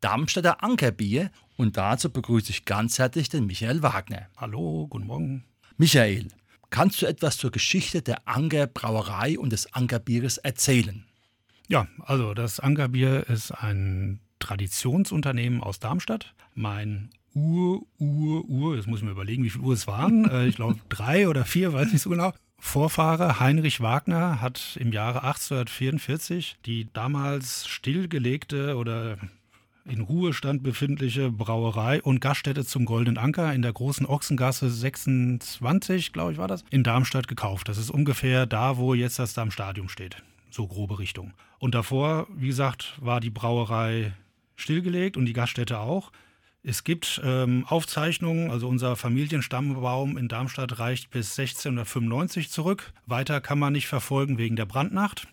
Darmstädter Ankerbier und dazu begrüße ich ganz herzlich den Michael Wagner. Hallo, guten Morgen. Michael, kannst du etwas zur Geschichte der Anker Brauerei und des Ankerbieres erzählen? Ja, also das Ankerbier ist ein Traditionsunternehmen aus Darmstadt. Mein Ur, Ur, Ur, jetzt muss ich mir überlegen, wie viele Uhr es waren. Äh, ich glaube drei oder vier, weiß nicht so genau. Vorfahre Heinrich Wagner hat im Jahre 1844 die damals stillgelegte oder in Ruhestand befindliche Brauerei und Gaststätte zum Goldenen Anker in der großen Ochsengasse 26, glaube ich, war das, in Darmstadt gekauft. Das ist ungefähr da, wo jetzt das Darmstadium steht. So grobe Richtung. Und davor, wie gesagt, war die Brauerei stillgelegt und die Gaststätte auch. Es gibt ähm, Aufzeichnungen, also unser Familienstammbaum in Darmstadt reicht bis 1695 zurück. Weiter kann man nicht verfolgen wegen der Brandnacht.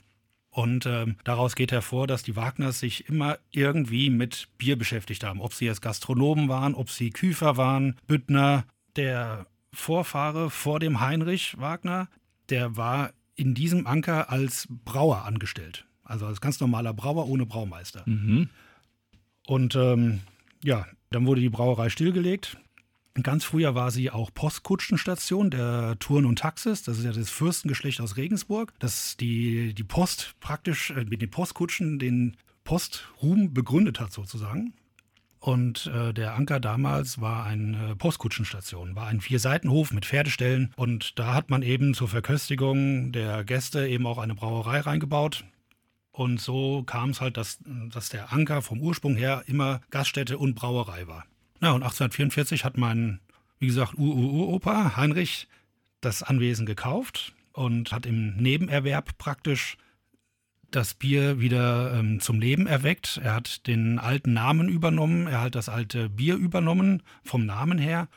Und ähm, daraus geht hervor, dass die Wagners sich immer irgendwie mit Bier beschäftigt haben. Ob sie jetzt Gastronomen waren, ob sie Küfer waren, Büttner. Der Vorfahre vor dem Heinrich Wagner, der war in diesem Anker als Brauer angestellt. Also als ganz normaler Brauer ohne Braumeister. Mhm. Und ähm, ja, dann wurde die Brauerei stillgelegt. Ganz früher war sie auch Postkutschenstation der Touren und Taxis. Das ist ja das Fürstengeschlecht aus Regensburg, das die, die Post praktisch äh, mit den Postkutschen den Postruhm begründet hat sozusagen. Und äh, der Anker damals war eine äh, Postkutschenstation, war ein Vier-Seitenhof mit Pferdeställen. Und da hat man eben zur Verköstigung der Gäste eben auch eine Brauerei reingebaut. Und so kam es halt, dass, dass der Anker vom Ursprung her immer Gaststätte und Brauerei war. Na, und 1844 hat mein, wie gesagt, Ur-Ur-Opa Heinrich das Anwesen gekauft und hat im Nebenerwerb praktisch das Bier wieder ähm, zum Leben erweckt. Er hat den alten Namen übernommen, er hat das alte Bier übernommen vom Namen her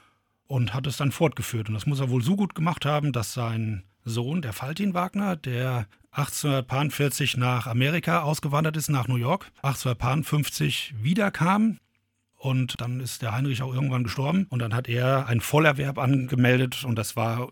und hat es dann fortgeführt. Und das muss er wohl so gut gemacht haben, dass sein Sohn, der Faltin Wagner, der 1840 nach Amerika ausgewandert ist, nach New York, 1850 wiederkam. Und dann ist der Heinrich auch irgendwann gestorben. Und dann hat er einen Vollerwerb angemeldet und das war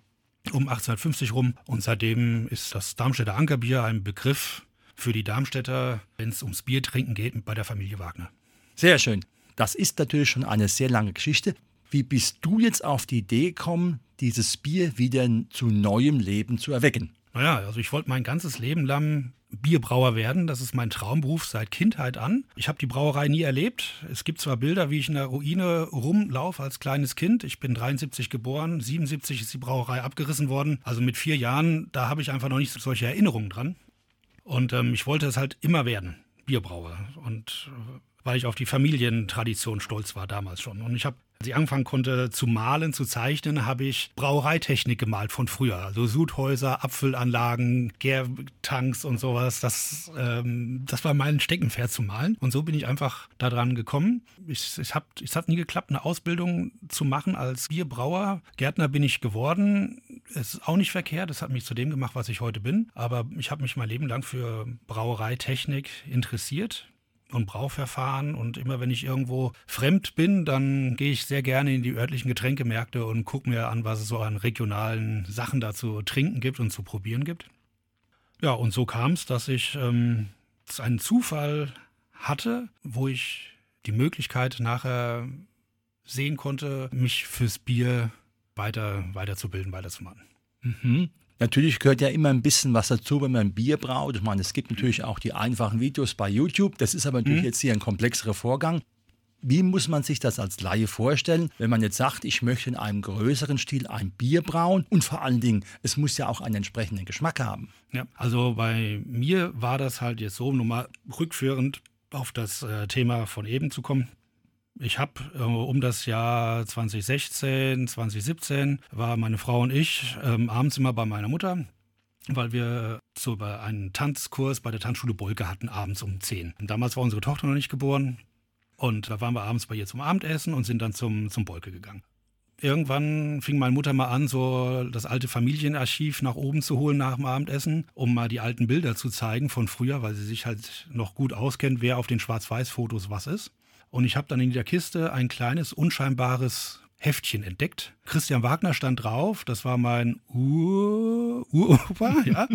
um 1850 rum. Und seitdem ist das Darmstädter Ankerbier ein Begriff für die Darmstädter, wenn es ums Bier trinken geht, bei der Familie Wagner. Sehr schön. Das ist natürlich schon eine sehr lange Geschichte. Wie bist du jetzt auf die Idee gekommen, dieses Bier wieder zu neuem Leben zu erwecken? Naja, also ich wollte mein ganzes Leben lang Bierbrauer werden. Das ist mein Traumberuf seit Kindheit an. Ich habe die Brauerei nie erlebt. Es gibt zwar Bilder, wie ich in der Ruine rumlaufe als kleines Kind. Ich bin 73 geboren, 77 ist die Brauerei abgerissen worden. Also mit vier Jahren, da habe ich einfach noch nicht solche Erinnerungen dran. Und ähm, ich wollte es halt immer werden, Bierbrauer. Und äh, weil ich auf die Familientradition stolz war damals schon. Und ich habe als ich anfangen konnte zu malen, zu zeichnen, habe ich Brauereitechnik gemalt von früher. Also Sudhäuser, Apfelanlagen, Gärtanks und sowas. Das, ähm, das war mein Steckenpferd zu malen. Und so bin ich einfach daran gekommen. Ich, ich hab, es hat nie geklappt, eine Ausbildung zu machen als Bierbrauer. Gärtner bin ich geworden. Es ist auch nicht verkehrt. Es hat mich zu dem gemacht, was ich heute bin. Aber ich habe mich mein Leben lang für Brauereitechnik interessiert und Brauverfahren. Und immer wenn ich irgendwo fremd bin, dann gehe ich sehr gerne in die örtlichen Getränkemärkte und gucke mir an, was es so an regionalen Sachen da zu trinken gibt und zu probieren gibt. Ja, und so kam es, dass ich ähm, einen Zufall hatte, wo ich die Möglichkeit nachher sehen konnte, mich fürs Bier weiter, weiterzubilden, weiterzumachen. Mhm. Natürlich gehört ja immer ein bisschen was dazu, wenn man Bier braut. Ich meine, es gibt natürlich auch die einfachen Videos bei YouTube. Das ist aber natürlich mhm. jetzt hier ein komplexerer Vorgang. Wie muss man sich das als Laie vorstellen, wenn man jetzt sagt, ich möchte in einem größeren Stil ein Bier brauen und vor allen Dingen, es muss ja auch einen entsprechenden Geschmack haben? Ja, also bei mir war das halt jetzt so, nur mal rückführend auf das äh, Thema von eben zu kommen. Ich habe äh, um das Jahr 2016, 2017 war meine Frau und ich ähm, abends immer bei meiner Mutter, weil wir so einen Tanzkurs bei der Tanzschule Bolke hatten, abends um 10. Und damals war unsere Tochter noch nicht geboren. Und da waren wir abends bei ihr zum Abendessen und sind dann zum, zum Bolke gegangen. Irgendwann fing meine Mutter mal an, so das alte Familienarchiv nach oben zu holen nach dem Abendessen, um mal die alten Bilder zu zeigen von früher, weil sie sich halt noch gut auskennt, wer auf den Schwarz-Weiß-Fotos was ist. Und ich habe dann in der Kiste ein kleines, unscheinbares Heftchen entdeckt. Christian Wagner stand drauf, das war mein Ur Uropa, ja,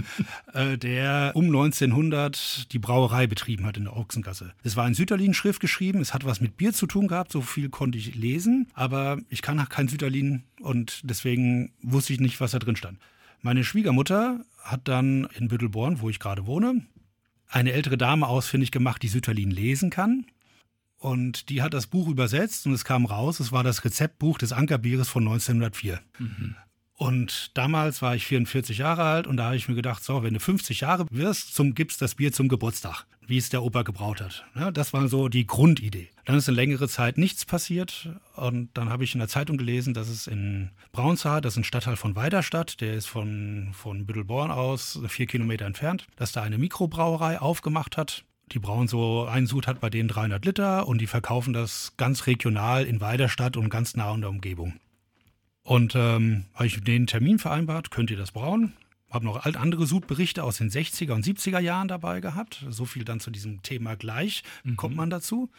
äh, der um 1900 die Brauerei betrieben hat in der Ochsengasse. Es war in Sütterlin-Schrift geschrieben, es hat was mit Bier zu tun gehabt, so viel konnte ich lesen, aber ich kann kein Sütterlin und deswegen wusste ich nicht, was da drin stand. Meine Schwiegermutter hat dann in Büttelborn, wo ich gerade wohne, eine ältere Dame ausfindig gemacht, die Sütterlin lesen kann. Und die hat das Buch übersetzt und es kam raus, es war das Rezeptbuch des Ankerbieres von 1904. Mhm. Und damals war ich 44 Jahre alt und da habe ich mir gedacht, so, wenn du 50 Jahre wirst, zum, gibst das Bier zum Geburtstag, wie es der Opa gebraut hat. Ja, das war so die Grundidee. Dann ist eine längere Zeit nichts passiert und dann habe ich in der Zeitung gelesen, dass es in Braunshaar, das ist ein Stadtteil von Weiderstadt, der ist von, von Büttelborn aus vier Kilometer entfernt, dass da eine Mikrobrauerei aufgemacht hat die brauen so, ein Sud hat bei denen 300 Liter und die verkaufen das ganz regional in Weiderstadt und ganz nah in der Umgebung. Und ähm, habe ich den Termin vereinbart, könnt ihr das brauen? Habe noch andere Sudberichte aus den 60er und 70er Jahren dabei gehabt. So viel dann zu diesem Thema gleich mhm. kommt man dazu.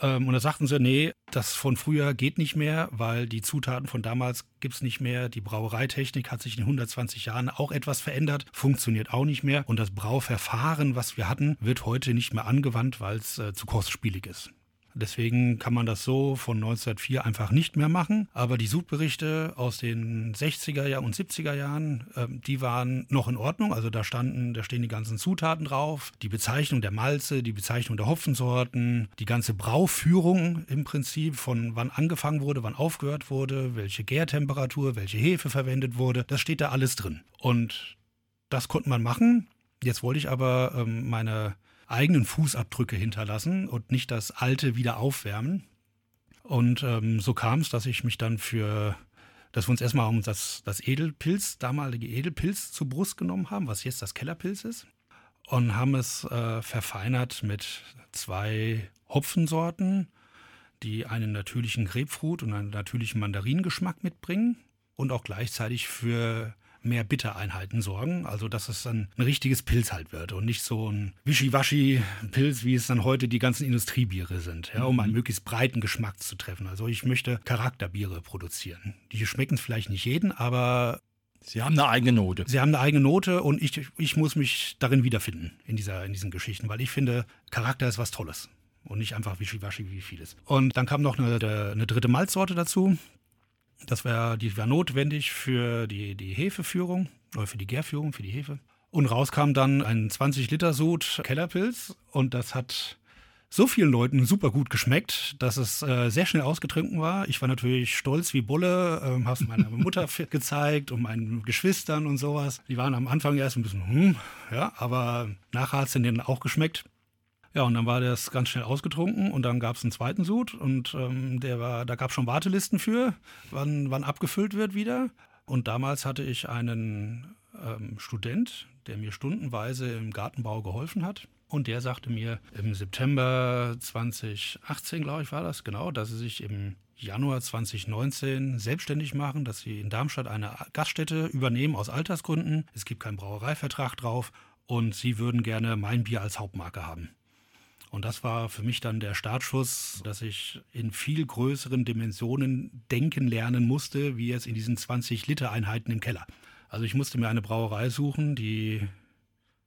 Ähm, und da sagten sie, nee, das von früher geht nicht mehr, weil die Zutaten von damals gibt es nicht mehr. Die Brauereitechnik hat sich in 120 Jahren auch etwas verändert, funktioniert auch nicht mehr. Und das Brauverfahren, was wir hatten, wird heute nicht mehr angewandt, weil es äh, zu kostspielig ist. Deswegen kann man das so von 1904 einfach nicht mehr machen. Aber die Sudberichte aus den 60er und 70er Jahren, äh, die waren noch in Ordnung. Also da standen, da stehen die ganzen Zutaten drauf, die Bezeichnung der Malze, die Bezeichnung der Hopfensorten, die ganze Brauführung im Prinzip von wann angefangen wurde, wann aufgehört wurde, welche Gärtemperatur, welche Hefe verwendet wurde. Das steht da alles drin. Und das konnte man machen. Jetzt wollte ich aber ähm, meine eigenen Fußabdrücke hinterlassen und nicht das alte wieder aufwärmen. Und ähm, so kam es, dass ich mich dann für, dass wir uns erstmal um das, das Edelpilz, damalige Edelpilz zur Brust genommen haben, was jetzt das Kellerpilz ist. Und haben es äh, verfeinert mit zwei Hopfensorten, die einen natürlichen Grapefruit und einen natürlichen Mandarinengeschmack mitbringen und auch gleichzeitig für mehr Bittereinheiten sorgen. Also, dass es dann ein richtiges Pilz halt wird und nicht so ein Wischiwaschi-Pilz, wie es dann heute die ganzen Industriebiere sind, ja, um einen mhm. möglichst breiten Geschmack zu treffen. Also, ich möchte Charakterbiere produzieren. Die schmecken vielleicht nicht jeden, aber Sie haben eine eigene Note. Sie haben eine eigene Note und ich, ich muss mich darin wiederfinden, in, dieser, in diesen Geschichten, weil ich finde, Charakter ist was Tolles und nicht einfach wischiwaschi wie vieles. Und dann kam noch eine, eine dritte Malzsorte dazu, das war, die war notwendig für die, die Hefeführung oder für die Gärführung, für die Hefe. Und rauskam dann ein 20-Liter-Sud Kellerpilz und das hat so vielen Leuten super gut geschmeckt, dass es äh, sehr schnell ausgetrunken war. Ich war natürlich stolz wie Bulle, äh, habe es meiner Mutter gezeigt und meinen Geschwistern und sowas. Die waren am Anfang erst ein bisschen, hm, ja, aber nachher hat es denen auch geschmeckt. Ja, und dann war das ganz schnell ausgetrunken und dann gab es einen zweiten Sud und ähm, der war, da gab es schon Wartelisten für, wann, wann abgefüllt wird wieder. Und damals hatte ich einen ähm, Student, der mir stundenweise im Gartenbau geholfen hat. Und der sagte mir im September 2018, glaube ich, war das genau, dass sie sich im Januar 2019 selbstständig machen, dass sie in Darmstadt eine Gaststätte übernehmen aus Altersgründen. Es gibt keinen Brauereivertrag drauf und sie würden gerne mein Bier als Hauptmarke haben. Und das war für mich dann der Startschuss, dass ich in viel größeren Dimensionen denken lernen musste, wie jetzt in diesen 20 Liter Einheiten im Keller. Also ich musste mir eine Brauerei suchen, die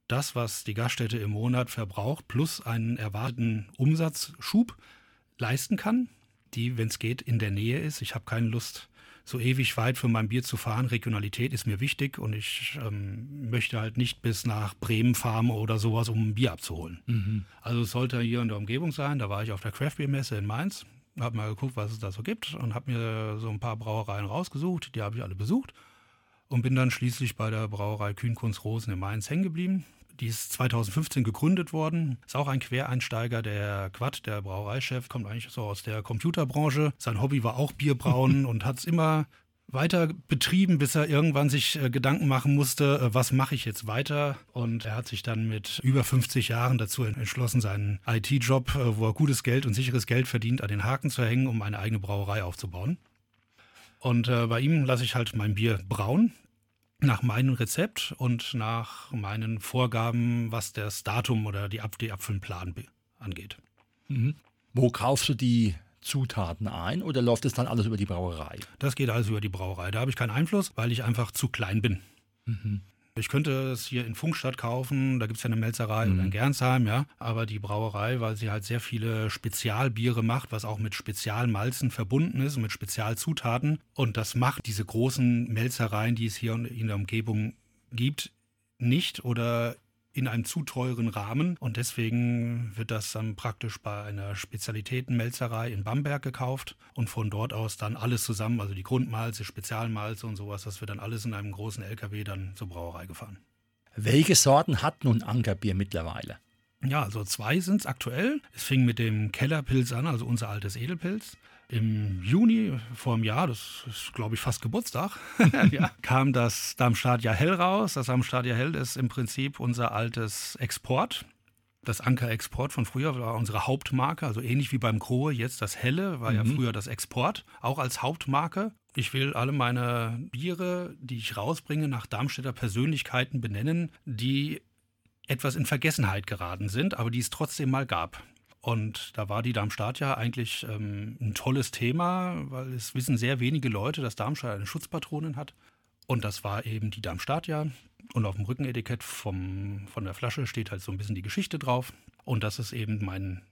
das, was die Gaststätte im Monat verbraucht, plus einen erwarteten Umsatzschub leisten kann, die, wenn es geht, in der Nähe ist. Ich habe keine Lust, so ewig weit für mein Bier zu fahren. Regionalität ist mir wichtig und ich ähm, möchte halt nicht bis nach Bremen fahren oder sowas, um ein Bier abzuholen. Mhm. Also es sollte hier in der Umgebung sein. Da war ich auf der Craft Beer Messe in Mainz, habe mal geguckt, was es da so gibt und habe mir so ein paar Brauereien rausgesucht. Die habe ich alle besucht und bin dann schließlich bei der Brauerei Kühnkunst Rosen in Mainz hängen geblieben. Die ist 2015 gegründet worden. Ist auch ein Quereinsteiger. Der Quad, der Brauereichef, kommt eigentlich so aus der Computerbranche. Sein Hobby war auch Bierbrauen und hat es immer weiter betrieben, bis er irgendwann sich äh, Gedanken machen musste, äh, was mache ich jetzt weiter. Und er hat sich dann mit über 50 Jahren dazu entschlossen, seinen IT-Job, äh, wo er gutes Geld und sicheres Geld verdient, an den Haken zu hängen, um eine eigene Brauerei aufzubauen. Und äh, bei ihm lasse ich halt mein Bier brauen nach meinem Rezept und nach meinen Vorgaben, was das Datum oder die, Ab die Abfüllenplan angeht. Mhm. Wo kaufst du die Zutaten ein oder läuft es dann alles über die Brauerei? Das geht alles über die Brauerei. Da habe ich keinen Einfluss, weil ich einfach zu klein bin. Mhm. Ich könnte es hier in Funkstadt kaufen, da gibt es ja eine Melzerei mhm. oder in Gernsheim, ja. Aber die Brauerei, weil sie halt sehr viele Spezialbiere macht, was auch mit Spezialmalzen verbunden ist mit Spezialzutaten. Und das macht diese großen Melzereien, die es hier in der Umgebung gibt, nicht oder in einem zu teuren Rahmen und deswegen wird das dann praktisch bei einer Spezialitätenmelzerei in Bamberg gekauft und von dort aus dann alles zusammen, also die Grundmalze, Spezialmalze und sowas, das wird dann alles in einem großen LKW dann zur Brauerei gefahren. Welche Sorten hat nun Ankerbier mittlerweile? Ja, also zwei sind es aktuell. Es fing mit dem Kellerpilz an, also unser altes Edelpilz. Im Juni vor einem Jahr, das ist glaube ich fast Geburtstag, ja, kam das Darmstadia Hell raus. Das Darmstadia Hell ist im Prinzip unser altes Export. Das Anker Export von früher war unsere Hauptmarke, also ähnlich wie beim Krohe, jetzt das Helle war mhm. ja früher das Export, auch als Hauptmarke. Ich will alle meine Biere, die ich rausbringe, nach Darmstädter Persönlichkeiten benennen, die etwas in Vergessenheit geraten sind, aber die es trotzdem mal gab. Und da war die Darmstadt ja eigentlich ähm, ein tolles Thema, weil es wissen sehr wenige Leute, dass Darmstadt eine Schutzpatronin hat. Und das war eben die Darmstadt ja. Und auf dem Rückenetikett vom, von der Flasche steht halt so ein bisschen die Geschichte drauf. Und das ist eben mein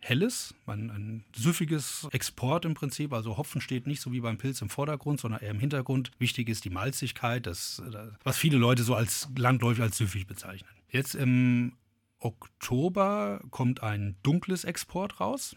helles, mein, ein süffiges Export im Prinzip. Also Hopfen steht nicht so wie beim Pilz im Vordergrund, sondern eher im Hintergrund. Wichtig ist die Malzigkeit, das, was viele Leute so als landläufig als süffig bezeichnen. Jetzt im Oktober kommt ein dunkles Export raus.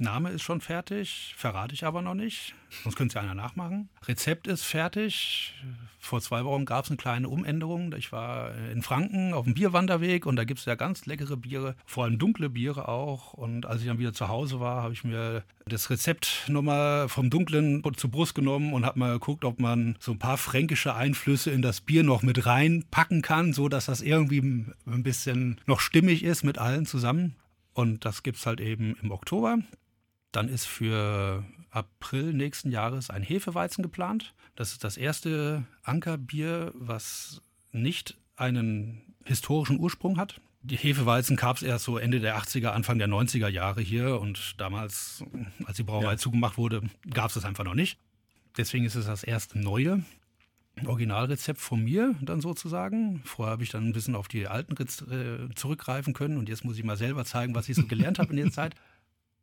Name ist schon fertig, verrate ich aber noch nicht. Sonst könnte es ja einer nachmachen. Rezept ist fertig. Vor zwei Wochen gab es eine kleine Umänderung. Ich war in Franken auf dem Bierwanderweg und da gibt es ja ganz leckere Biere, vor allem dunkle Biere auch. Und als ich dann wieder zu Hause war, habe ich mir das Rezept nochmal vom Dunklen zur Brust genommen und habe mal geguckt, ob man so ein paar fränkische Einflüsse in das Bier noch mit reinpacken kann, so dass das irgendwie ein bisschen noch stimmig ist mit allen zusammen. Und das gibt es halt eben im Oktober. Dann ist für April nächsten Jahres ein Hefeweizen geplant. Das ist das erste Ankerbier, was nicht einen historischen Ursprung hat. Die Hefeweizen gab es erst so Ende der 80er, Anfang der 90er Jahre hier und damals, als die Brauerei ja. zugemacht wurde, gab es das einfach noch nicht. Deswegen ist es das erste neue Originalrezept von mir dann sozusagen. Vorher habe ich dann ein bisschen auf die alten äh, zurückgreifen können und jetzt muss ich mal selber zeigen, was ich so gelernt habe in der Zeit.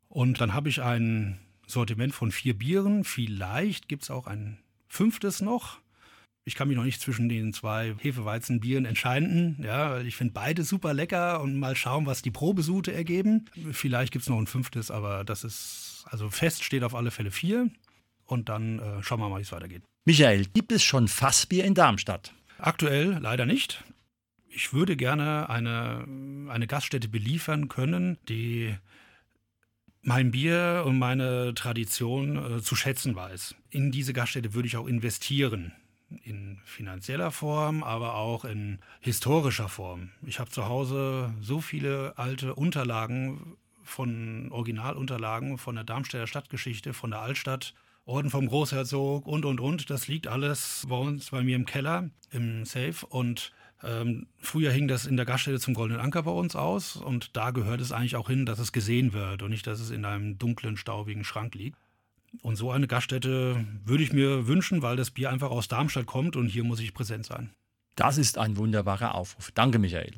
Und dann habe ich ein Sortiment von vier Bieren. Vielleicht gibt es auch ein fünftes noch. Ich kann mich noch nicht zwischen den zwei Hefeweizenbieren entscheiden. Ja, ich finde beide super lecker und mal schauen, was die Probesute ergeben. Vielleicht gibt es noch ein fünftes, aber das ist, also fest steht auf alle Fälle vier. Und dann äh, schauen wir mal, wie es weitergeht. Michael, gibt es schon Fassbier in Darmstadt? Aktuell leider nicht. Ich würde gerne eine, eine Gaststätte beliefern können, die mein Bier und meine Tradition äh, zu schätzen weiß. In diese Gaststätte würde ich auch investieren. In finanzieller Form, aber auch in historischer Form. Ich habe zu Hause so viele alte Unterlagen von Originalunterlagen von der Darmstädter Stadtgeschichte, von der Altstadt, Orden vom Großherzog und, und, und. Das liegt alles bei uns, bei mir im Keller, im Safe. Und ähm, früher hing das in der Gaststätte zum Goldenen Anker bei uns aus und da gehört es eigentlich auch hin, dass es gesehen wird und nicht, dass es in einem dunklen, staubigen Schrank liegt. Und so eine Gaststätte würde ich mir wünschen, weil das Bier einfach aus Darmstadt kommt und hier muss ich präsent sein. Das ist ein wunderbarer Aufruf. Danke, Michael.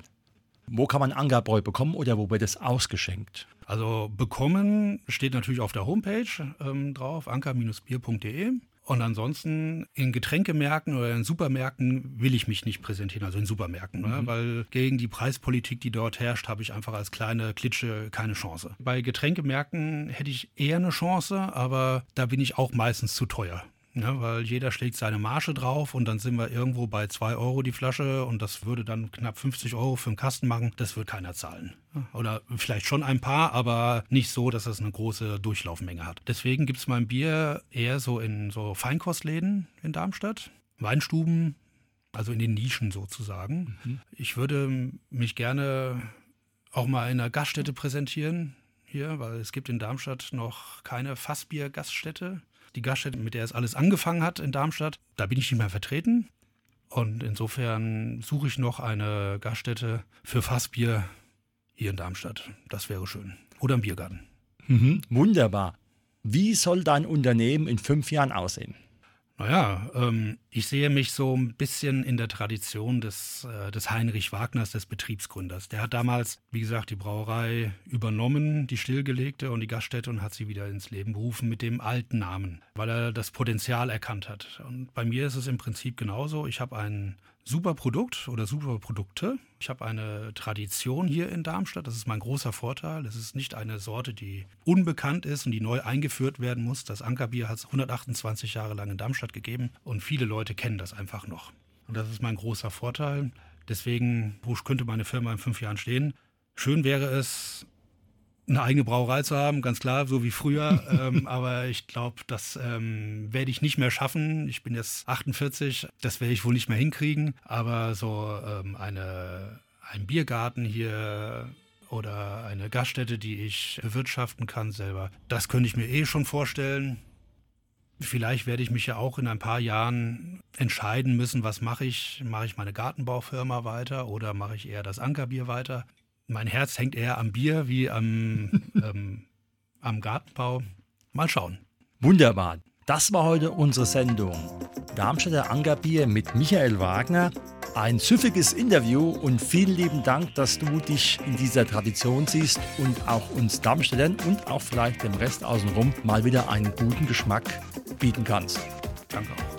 Wo kann man Angerbräu bekommen oder wo wird es ausgeschenkt? Also bekommen steht natürlich auf der Homepage ähm, drauf, anker-bier.de. Und ansonsten in Getränkemärkten oder in Supermärkten will ich mich nicht präsentieren, also in Supermärkten, ne? mhm. ne? weil gegen die Preispolitik, die dort herrscht, habe ich einfach als kleine Klitsche keine Chance. Bei Getränkemärkten hätte ich eher eine Chance, aber da bin ich auch meistens zu teuer. Ne, weil jeder schlägt seine Marge drauf und dann sind wir irgendwo bei 2 Euro die Flasche und das würde dann knapp 50 Euro für einen Kasten machen. Das wird keiner zahlen. Oder vielleicht schon ein paar, aber nicht so, dass es eine große Durchlaufmenge hat. Deswegen gibt es mein Bier eher so in so Feinkostläden in Darmstadt, Weinstuben, also in den Nischen sozusagen. Mhm. Ich würde mich gerne auch mal in einer Gaststätte präsentieren hier, weil es gibt in Darmstadt noch keine Fassbier-Gaststätte. Die Gaststätte, mit der es alles angefangen hat in Darmstadt, da bin ich nicht mehr vertreten. Und insofern suche ich noch eine Gaststätte für Fassbier hier in Darmstadt. Das wäre schön. Oder im Biergarten. Mhm, wunderbar. Wie soll dein Unternehmen in fünf Jahren aussehen? Naja, ähm, ich sehe mich so ein bisschen in der Tradition des, äh, des Heinrich Wagners, des Betriebsgründers. Der hat damals, wie gesagt, die Brauerei übernommen, die stillgelegte und die Gaststätte und hat sie wieder ins Leben berufen mit dem alten Namen, weil er das Potenzial erkannt hat. Und bei mir ist es im Prinzip genauso. Ich habe einen super Produkt oder super Produkte. Ich habe eine Tradition hier in Darmstadt. Das ist mein großer Vorteil. Es ist nicht eine Sorte, die unbekannt ist und die neu eingeführt werden muss. Das Ankerbier hat es 128 Jahre lang in Darmstadt gegeben und viele Leute kennen das einfach noch. Und das ist mein großer Vorteil. Deswegen, wo könnte meine Firma in fünf Jahren stehen? Schön wäre es, eine eigene Brauerei zu haben, ganz klar, so wie früher. ähm, aber ich glaube, das ähm, werde ich nicht mehr schaffen. Ich bin jetzt 48, das werde ich wohl nicht mehr hinkriegen. Aber so ähm, eine, ein Biergarten hier oder eine Gaststätte, die ich bewirtschaften kann selber, das könnte ich mir eh schon vorstellen. Vielleicht werde ich mich ja auch in ein paar Jahren entscheiden müssen, was mache ich? Mache ich meine Gartenbaufirma weiter oder mache ich eher das Ankerbier weiter? mein Herz hängt eher am Bier wie am, ähm, am Gartenbau. Mal schauen. Wunderbar. Das war heute unsere Sendung. Darmstädter Angerbier mit Michael Wagner. Ein süffiges Interview und vielen lieben Dank, dass du dich in dieser Tradition siehst und auch uns Darmstädtern und auch vielleicht dem Rest außenrum mal wieder einen guten Geschmack bieten kannst. Danke auch.